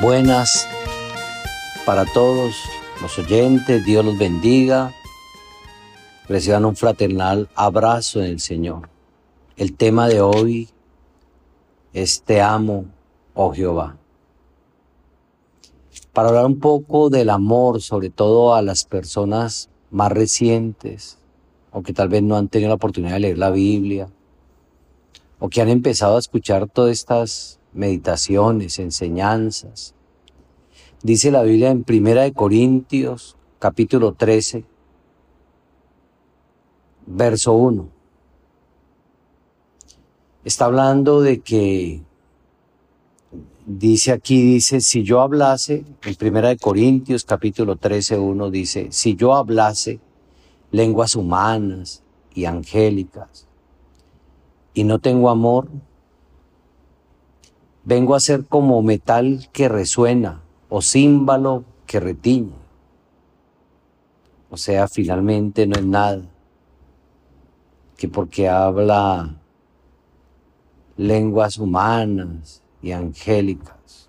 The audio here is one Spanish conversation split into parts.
buenas para todos los oyentes. Dios los bendiga. Reciban un fraternal abrazo en el Señor. El tema de hoy es Te amo, oh Jehová. Para hablar un poco del amor, sobre todo a las personas más recientes, o que tal vez no han tenido la oportunidad de leer la Biblia, o que han empezado a escuchar todas estas meditaciones, enseñanzas. Dice la Biblia en Primera de Corintios, capítulo 13, verso 1. Está hablando de que dice aquí dice si yo hablase en Primera de Corintios capítulo 13 1 dice si yo hablase lenguas humanas y angélicas y no tengo amor Vengo a ser como metal que resuena o címbalo que retiñe. O sea, finalmente no es nada que porque habla lenguas humanas y angélicas.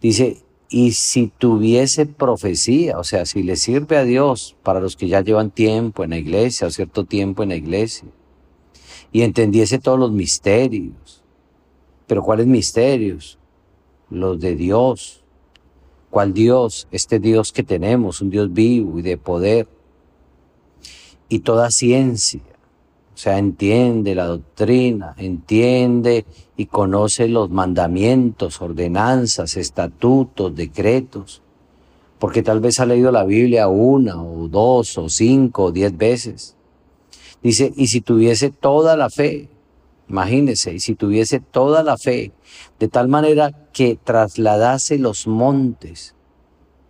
Dice, y si tuviese profecía, o sea, si le sirve a Dios para los que ya llevan tiempo en la iglesia o cierto tiempo en la iglesia, y entendiese todos los misterios, pero ¿cuáles misterios? Los de Dios. ¿Cuál Dios? Este Dios que tenemos, un Dios vivo y de poder. Y toda ciencia. O sea, entiende la doctrina, entiende y conoce los mandamientos, ordenanzas, estatutos, decretos. Porque tal vez ha leído la Biblia una o dos o cinco o diez veces. Dice, y si tuviese toda la fe, Imagínese, y si tuviese toda la fe, de tal manera que trasladase los montes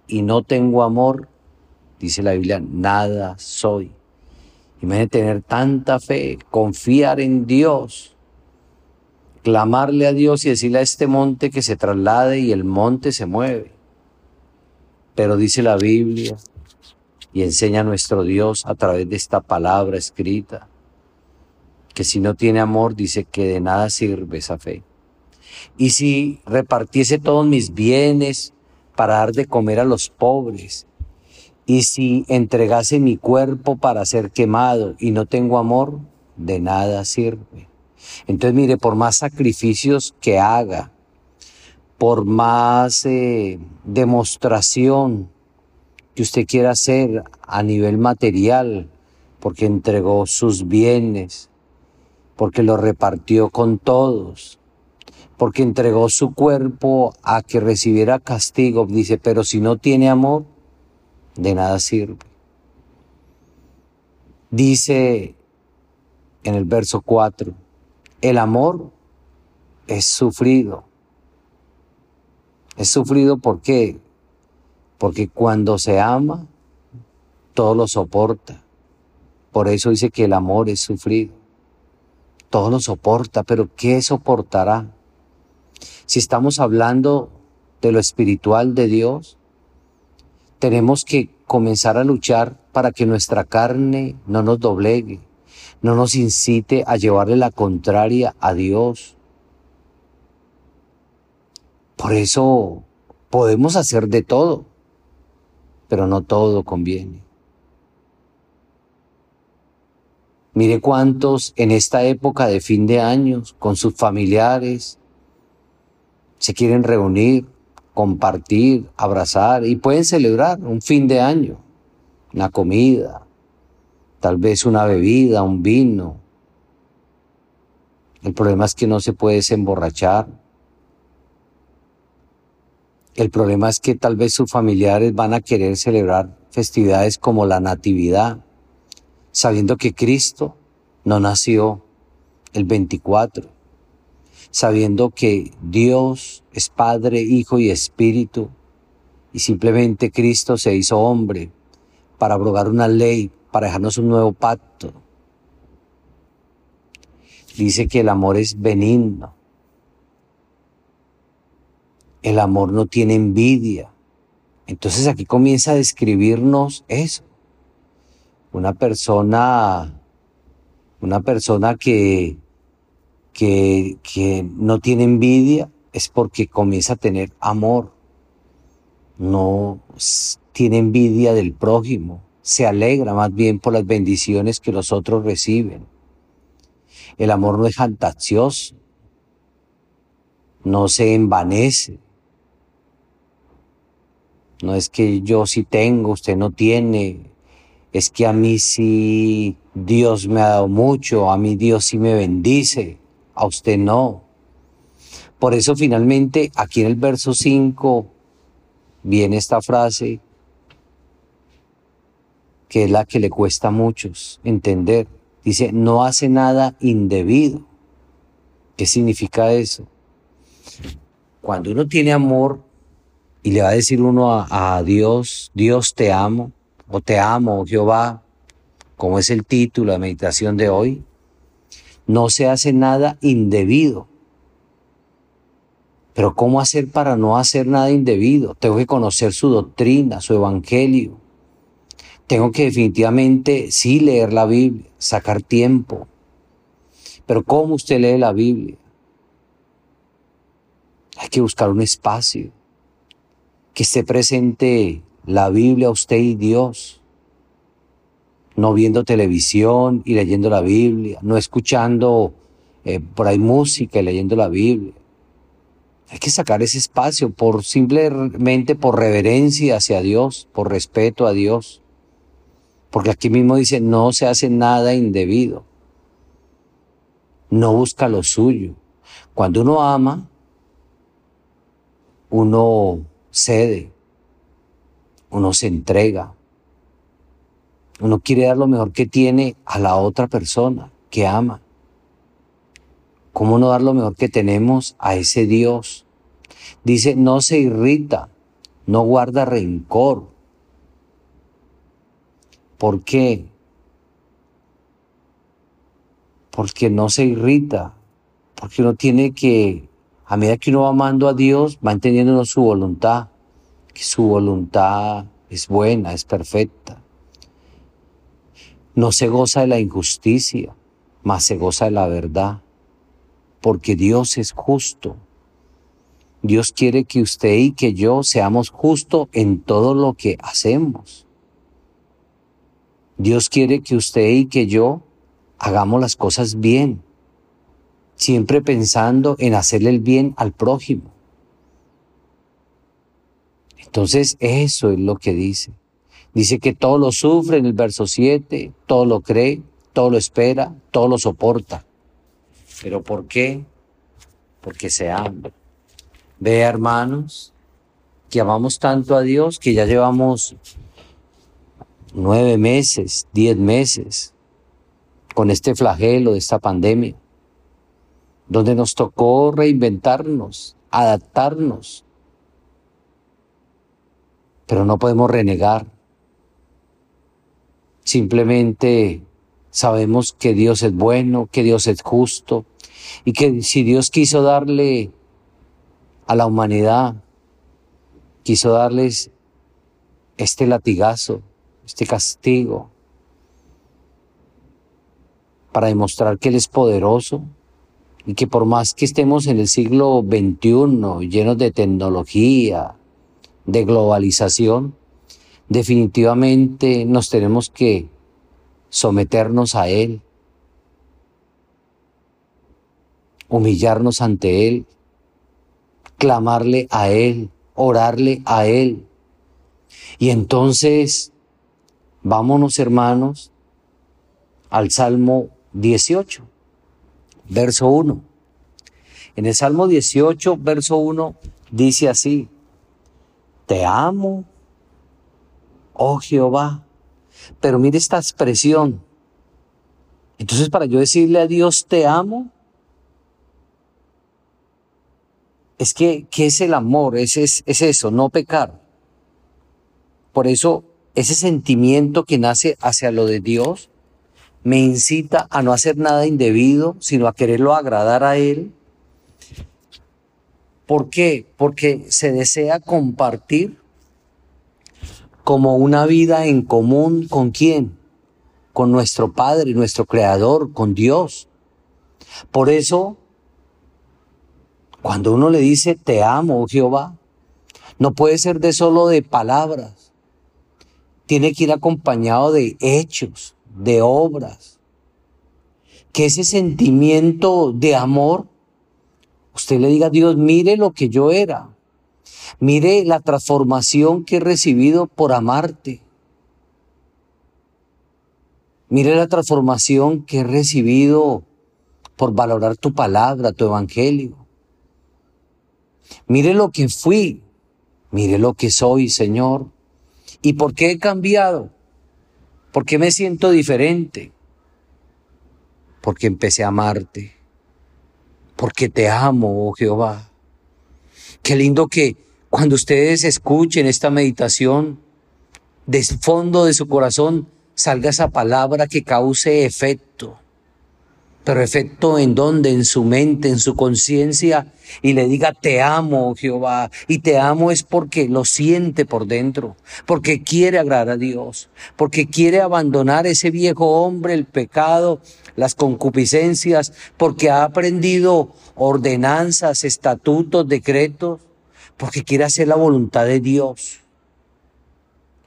y no tengo amor, dice la Biblia, nada soy. Imagínese tener tanta fe, confiar en Dios, clamarle a Dios y decirle a este monte que se traslade y el monte se mueve. Pero dice la Biblia y enseña a nuestro Dios a través de esta palabra escrita que si no tiene amor dice que de nada sirve esa fe. Y si repartiese todos mis bienes para dar de comer a los pobres, y si entregase mi cuerpo para ser quemado y no tengo amor, de nada sirve. Entonces mire, por más sacrificios que haga, por más eh, demostración que usted quiera hacer a nivel material, porque entregó sus bienes, porque lo repartió con todos, porque entregó su cuerpo a que recibiera castigo. Dice, pero si no tiene amor, de nada sirve. Dice en el verso 4, el amor es sufrido. Es sufrido ¿por qué? Porque cuando se ama, todo lo soporta. Por eso dice que el amor es sufrido todo lo soporta, pero ¿qué soportará? Si estamos hablando de lo espiritual de Dios, tenemos que comenzar a luchar para que nuestra carne no nos doblegue, no nos incite a llevarle la contraria a Dios. Por eso podemos hacer de todo, pero no todo conviene. Mire cuántos en esta época de fin de años, con sus familiares, se quieren reunir, compartir, abrazar y pueden celebrar un fin de año, una comida, tal vez una bebida, un vino. El problema es que no se puede desemborrachar. El problema es que tal vez sus familiares van a querer celebrar festividades como la Natividad sabiendo que Cristo no nació el 24, sabiendo que Dios es Padre, Hijo y Espíritu, y simplemente Cristo se hizo hombre para abrogar una ley, para dejarnos un nuevo pacto. Dice que el amor es benigno. El amor no tiene envidia. Entonces aquí comienza a describirnos eso una persona, una persona que, que, que no tiene envidia, es porque comienza a tener amor. No tiene envidia del prójimo, se alegra más bien por las bendiciones que los otros reciben. El amor no es fantasioso, no se envanece. No es que yo sí tengo, usted no tiene. Es que a mí sí Dios me ha dado mucho, a mí Dios sí me bendice, a usted no. Por eso finalmente aquí en el verso 5 viene esta frase que es la que le cuesta a muchos entender. Dice, no hace nada indebido. ¿Qué significa eso? Cuando uno tiene amor y le va a decir uno a, a Dios, Dios te amo, o te amo, Jehová, como es el título de meditación de hoy, no se hace nada indebido. Pero ¿cómo hacer para no hacer nada indebido? Tengo que conocer su doctrina, su evangelio. Tengo que definitivamente sí leer la Biblia, sacar tiempo. Pero ¿cómo usted lee la Biblia? Hay que buscar un espacio que esté presente la Biblia, usted y Dios. No viendo televisión y leyendo la Biblia, no escuchando eh, por ahí música y leyendo la Biblia. Hay que sacar ese espacio por simplemente por reverencia hacia Dios, por respeto a Dios. Porque aquí mismo dice, no se hace nada indebido. No busca lo suyo. Cuando uno ama, uno cede, uno se entrega, uno quiere dar lo mejor que tiene a la otra persona que ama. ¿Cómo no dar lo mejor que tenemos a ese Dios? Dice, no se irrita, no guarda rencor. ¿Por qué? Porque no se irrita, porque uno tiene que, a medida que uno va amando a Dios, va entendiendo su voluntad, que su voluntad es buena, es perfecta. No se goza de la injusticia, mas se goza de la verdad porque Dios es justo. Dios quiere que usted y que yo seamos justos en todo lo que hacemos. Dios quiere que usted y que yo hagamos las cosas bien, siempre pensando en hacerle el bien al prójimo. Entonces eso es lo que dice. Dice que todo lo sufre en el verso 7, todo lo cree, todo lo espera, todo lo soporta. ¿Pero por qué? Porque se ama. Vea, hermanos, que amamos tanto a Dios que ya llevamos nueve meses, diez meses con este flagelo de esta pandemia, donde nos tocó reinventarnos, adaptarnos, pero no podemos renegar. Simplemente Sabemos que Dios es bueno, que Dios es justo y que si Dios quiso darle a la humanidad, quiso darles este latigazo, este castigo, para demostrar que Él es poderoso y que por más que estemos en el siglo XXI, llenos de tecnología, de globalización, definitivamente nos tenemos que someternos a Él, humillarnos ante Él, clamarle a Él, orarle a Él. Y entonces, vámonos hermanos al Salmo 18, verso 1. En el Salmo 18, verso 1, dice así, Te amo, oh Jehová, pero mire esta expresión. Entonces, para yo decirle a Dios, te amo, es que, ¿qué es el amor? Es, es, es eso, no pecar. Por eso, ese sentimiento que nace hacia lo de Dios me incita a no hacer nada indebido, sino a quererlo agradar a Él. ¿Por qué? Porque se desea compartir como una vida en común con quién? Con nuestro Padre, nuestro Creador, con Dios. Por eso, Cuando uno le dice te amo, oh Jehová, no puede ser de solo de palabras. Tiene que ir acompañado de hechos, de obras. Que ese sentimiento de amor, usted le diga a Dios, mire lo que yo era. Mire la transformación que he recibido por amarte. Mire la transformación que he recibido por valorar tu palabra, tu evangelio. Mire lo que fui, mire lo que soy, Señor. ¿Y por qué he cambiado? ¿Por qué me siento diferente? Porque empecé a amarte. Porque te amo, oh Jehová. Qué lindo que cuando ustedes escuchen esta meditación, del fondo de su corazón salga esa palabra que cause efecto. Pero efecto en donde, en su mente, en su conciencia, y le diga, te amo, Jehová. Y te amo es porque lo siente por dentro, porque quiere agradar a Dios, porque quiere abandonar ese viejo hombre, el pecado, las concupiscencias, porque ha aprendido ordenanzas, estatutos, decretos, porque quiere hacer la voluntad de Dios.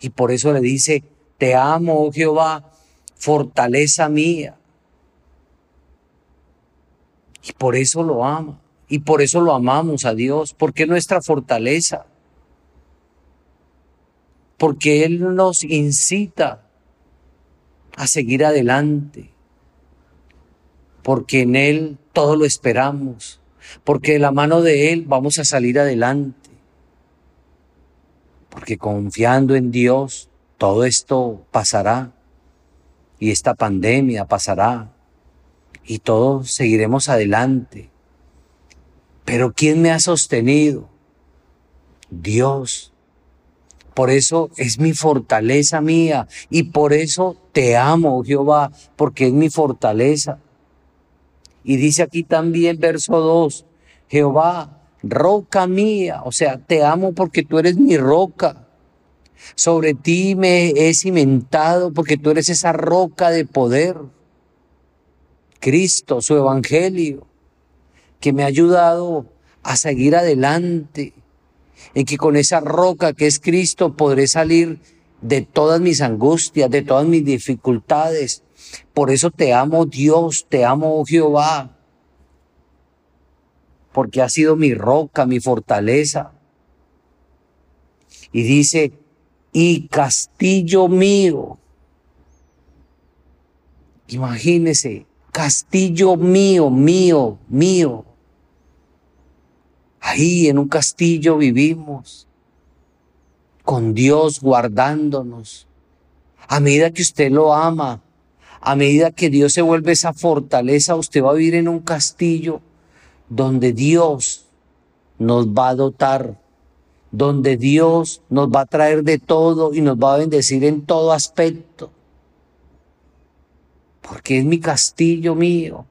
Y por eso le dice, te amo, oh Jehová, fortaleza mía. Y por eso lo ama. Y por eso lo amamos a Dios, porque es nuestra fortaleza. Porque Él nos incita a seguir adelante. Porque en Él todo lo esperamos. Porque de la mano de Él vamos a salir adelante. Porque confiando en Dios todo esto pasará y esta pandemia pasará y todos seguiremos adelante. Pero ¿quién me ha sostenido? Dios. Por eso es mi fortaleza mía y por eso te amo, Jehová, porque es mi fortaleza. Y dice aquí también verso 2, Jehová, roca mía, o sea, te amo porque tú eres mi roca sobre ti me he cimentado porque tú eres esa roca de poder. Cristo, su evangelio, que me ha ayudado a seguir adelante, en que con esa roca que es Cristo podré salir de todas mis angustias, de todas mis dificultades. Por eso te amo Dios, te amo Jehová, porque ha sido mi roca, mi fortaleza. Y dice, y castillo mío. Imagínese, castillo mío, mío, mío. Ahí en un castillo vivimos, con Dios guardándonos. A medida que usted lo ama, a medida que Dios se vuelve esa fortaleza, usted va a vivir en un castillo donde Dios nos va a dotar donde Dios nos va a traer de todo y nos va a bendecir en todo aspecto. Porque es mi castillo mío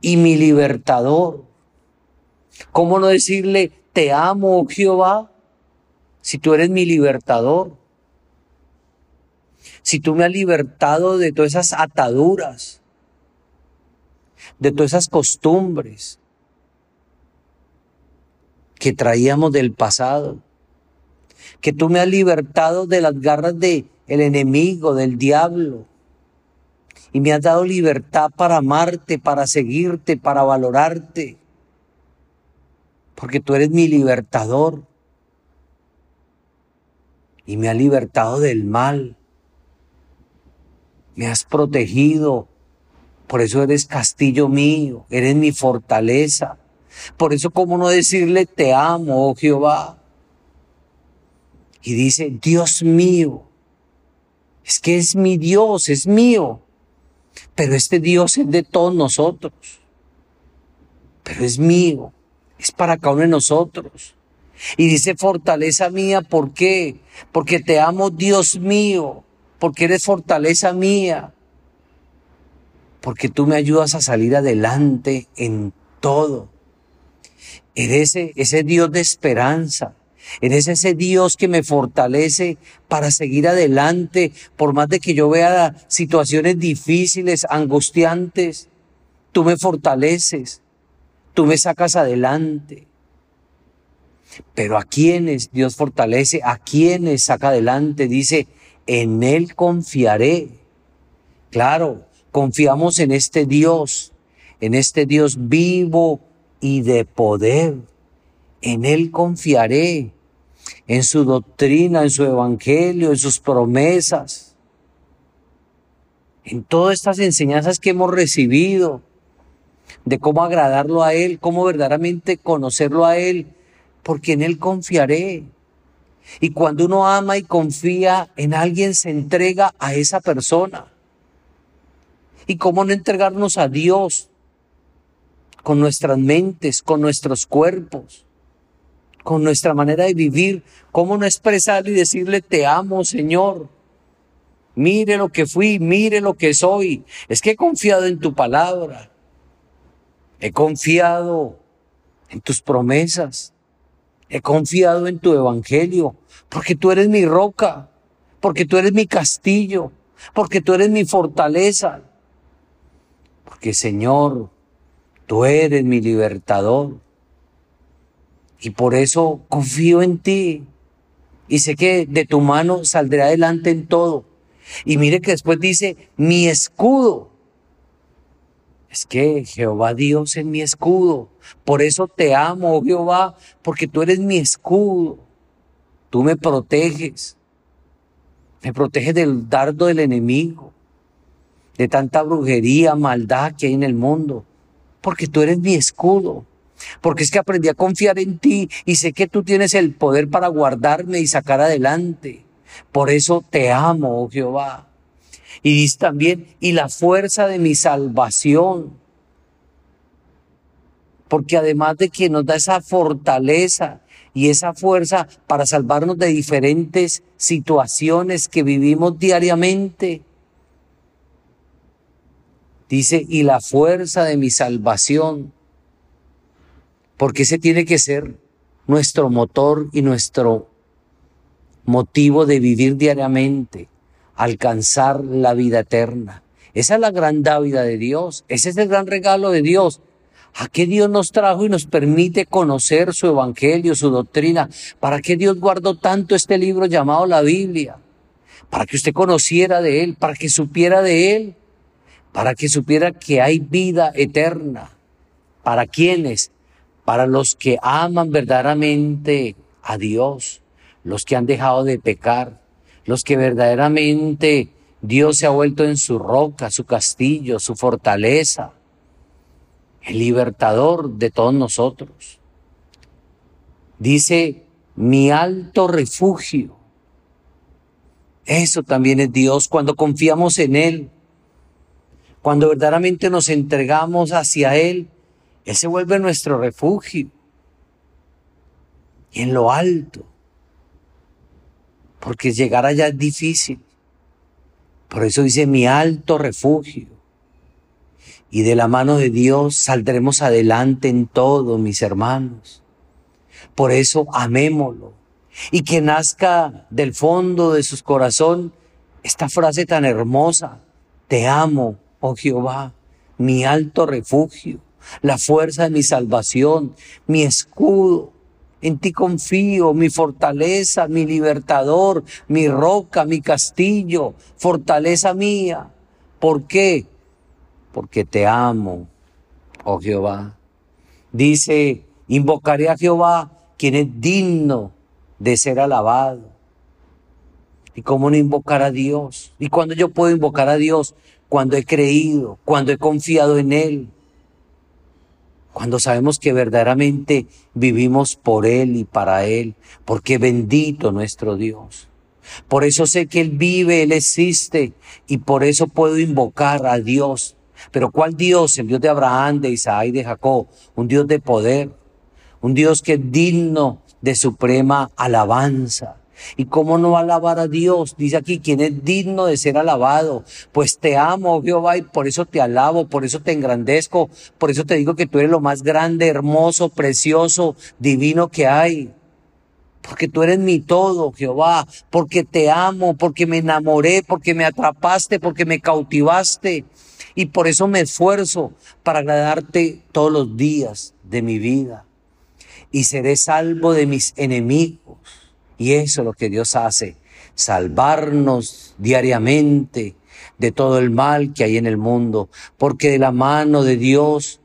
y mi libertador. ¿Cómo no decirle, te amo, oh Jehová, si tú eres mi libertador? Si tú me has libertado de todas esas ataduras, de todas esas costumbres, que traíamos del pasado, que tú me has libertado de las garras del el enemigo, del diablo, y me has dado libertad para amarte, para seguirte, para valorarte, porque tú eres mi libertador, y me has libertado del mal, me has protegido, por eso eres castillo mío, eres mi fortaleza. Por eso, ¿cómo no decirle, te amo, oh Jehová? Y dice, Dios mío, es que es mi Dios, es mío. Pero este Dios es de todos nosotros. Pero es mío, es para cada uno de nosotros. Y dice, fortaleza mía, ¿por qué? Porque te amo, Dios mío, porque eres fortaleza mía. Porque tú me ayudas a salir adelante en todo. Eres ese, ese Dios de esperanza. Eres ese Dios que me fortalece para seguir adelante, por más de que yo vea situaciones difíciles, angustiantes. Tú me fortaleces. tú me sacas adelante. Pero a quienes Dios fortalece, a quienes saca adelante, dice, en Él confiaré. Claro, confiamos en este Dios, en este Dios vivo y de poder. En Él confiaré, en su doctrina, en su evangelio, en sus promesas, en todas estas enseñanzas que hemos recibido de cómo agradarlo a Él, cómo verdaderamente conocerlo a Él, porque en Él confiaré. Y cuando uno ama y confía en alguien, se entrega a esa persona. ¿Y cómo no entregarnos a Dios con nuestras mentes, con nuestros cuerpos, con nuestra manera de vivir? ¿Cómo no expresarle y decirle, te amo, Señor? Mire lo que fui, mire lo que soy. Es que he confiado en tu palabra. He confiado en tus promesas. He confiado en tu evangelio, porque tú eres mi roca, porque tú eres mi castillo, porque tú eres mi fortaleza. Porque Señor, tú eres mi libertador. Y por eso confío en ti. Y sé que de tu mano saldré adelante en todo. Y mire que después dice, mi escudo. Es que Jehová Dios es mi escudo. Por eso te amo, oh Jehová, porque tú eres mi escudo. Tú me proteges. Me proteges del dardo del enemigo, de tanta brujería, maldad que hay en el mundo. Porque tú eres mi escudo. Porque es que aprendí a confiar en ti y sé que tú tienes el poder para guardarme y sacar adelante. Por eso te amo, oh Jehová. Y dice también, y la fuerza de mi salvación. Porque además de que nos da esa fortaleza y esa fuerza para salvarnos de diferentes situaciones que vivimos diariamente, dice, y la fuerza de mi salvación. Porque ese tiene que ser nuestro motor y nuestro motivo de vivir diariamente alcanzar la vida eterna. Esa es la gran dávida de Dios, ese es el gran regalo de Dios. ¿A qué Dios nos trajo y nos permite conocer su evangelio, su doctrina? ¿Para qué Dios guardó tanto este libro llamado la Biblia? Para que usted conociera de Él, para que supiera de Él, para que supiera que hay vida eterna. ¿Para quiénes? Para los que aman verdaderamente a Dios, los que han dejado de pecar, los que verdaderamente Dios se ha vuelto en su roca, su castillo, su fortaleza, el libertador de todos nosotros. Dice, mi alto refugio. Eso también es Dios cuando confiamos en Él, cuando verdaderamente nos entregamos hacia Él, Él se vuelve nuestro refugio. Y en lo alto porque llegar allá es difícil. Por eso dice mi alto refugio. Y de la mano de Dios saldremos adelante en todo, mis hermanos. Por eso amémoslo. Y que nazca del fondo de su corazón esta frase tan hermosa. Te amo, oh Jehová, mi alto refugio, la fuerza de mi salvación, mi escudo, en ti confío, mi fortaleza, mi libertador, mi roca, mi castillo, fortaleza mía. ¿Por qué? Porque te amo, oh Jehová. Dice, invocaré a Jehová, quien es digno de ser alabado. ¿Y cómo no invocar a Dios? ¿Y cuando yo puedo invocar a Dios? Cuando he creído, cuando he confiado en Él, cuando sabemos que verdaderamente vivimos por Él y para Él, porque bendito nuestro Dios. Por eso sé que Él vive, Él existe, y por eso puedo invocar a Dios. Pero ¿cuál Dios? El Dios de Abraham, de Isaac y de Jacob. Un Dios de poder, un Dios que es digno de suprema alabanza. ¿Y cómo no alabar a Dios? Dice aquí, quien es digno de ser alabado. Pues te amo, Jehová, y por eso te alabo, por eso te engrandezco, por eso te digo que tú eres lo más grande, hermoso, precioso, divino que hay. Porque tú eres mi todo, Jehová, porque te amo, porque me enamoré, porque me atrapaste, porque me cautivaste. y por eso me esfuerzo para agradarte todos los días de mi vida y seré salvo de mis enemigos. Y eso es lo que Dios hace, salvarnos diariamente de todo el mal que hay en el mundo, porque de la mano de Dios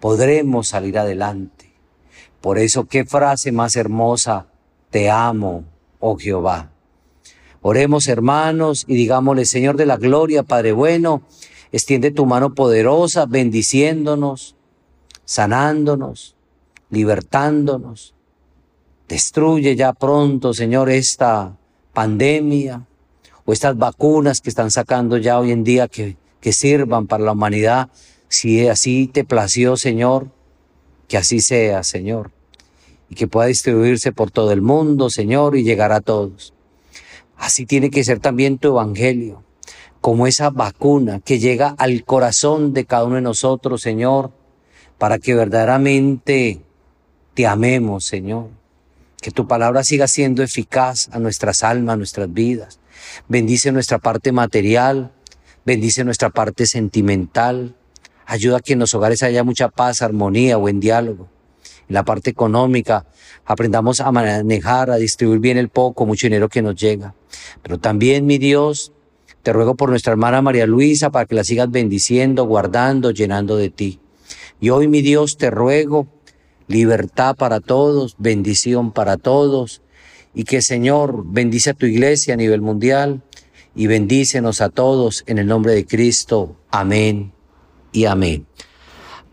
podremos salir adelante. Por eso, qué frase más hermosa, te amo, oh Jehová. Oremos hermanos y digámosle, Señor de la gloria, Padre bueno, extiende tu mano poderosa, bendiciéndonos, sanándonos, libertándonos. Destruye ya pronto, Señor, esta pandemia o estas vacunas que están sacando ya hoy en día que, que sirvan para la humanidad. Si así te plació, Señor, que así sea, Señor, y que pueda distribuirse por todo el mundo, Señor, y llegar a todos. Así tiene que ser también tu evangelio, como esa vacuna que llega al corazón de cada uno de nosotros, Señor, para que verdaderamente te amemos, Señor. Que tu palabra siga siendo eficaz a nuestras almas, a nuestras vidas. Bendice nuestra parte material, bendice nuestra parte sentimental. Ayuda a que en los hogares haya mucha paz, armonía, buen diálogo. En la parte económica, aprendamos a manejar, a distribuir bien el poco, mucho dinero que nos llega. Pero también, mi Dios, te ruego por nuestra hermana María Luisa para que la sigas bendiciendo, guardando, llenando de ti. Y hoy, mi Dios, te ruego libertad para todos, bendición para todos, y que Señor bendice a tu iglesia a nivel mundial y bendícenos a todos en el nombre de Cristo. Amén y amén.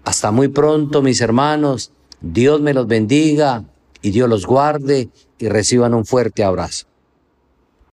Hasta muy pronto, mis hermanos. Dios me los bendiga y Dios los guarde y reciban un fuerte abrazo.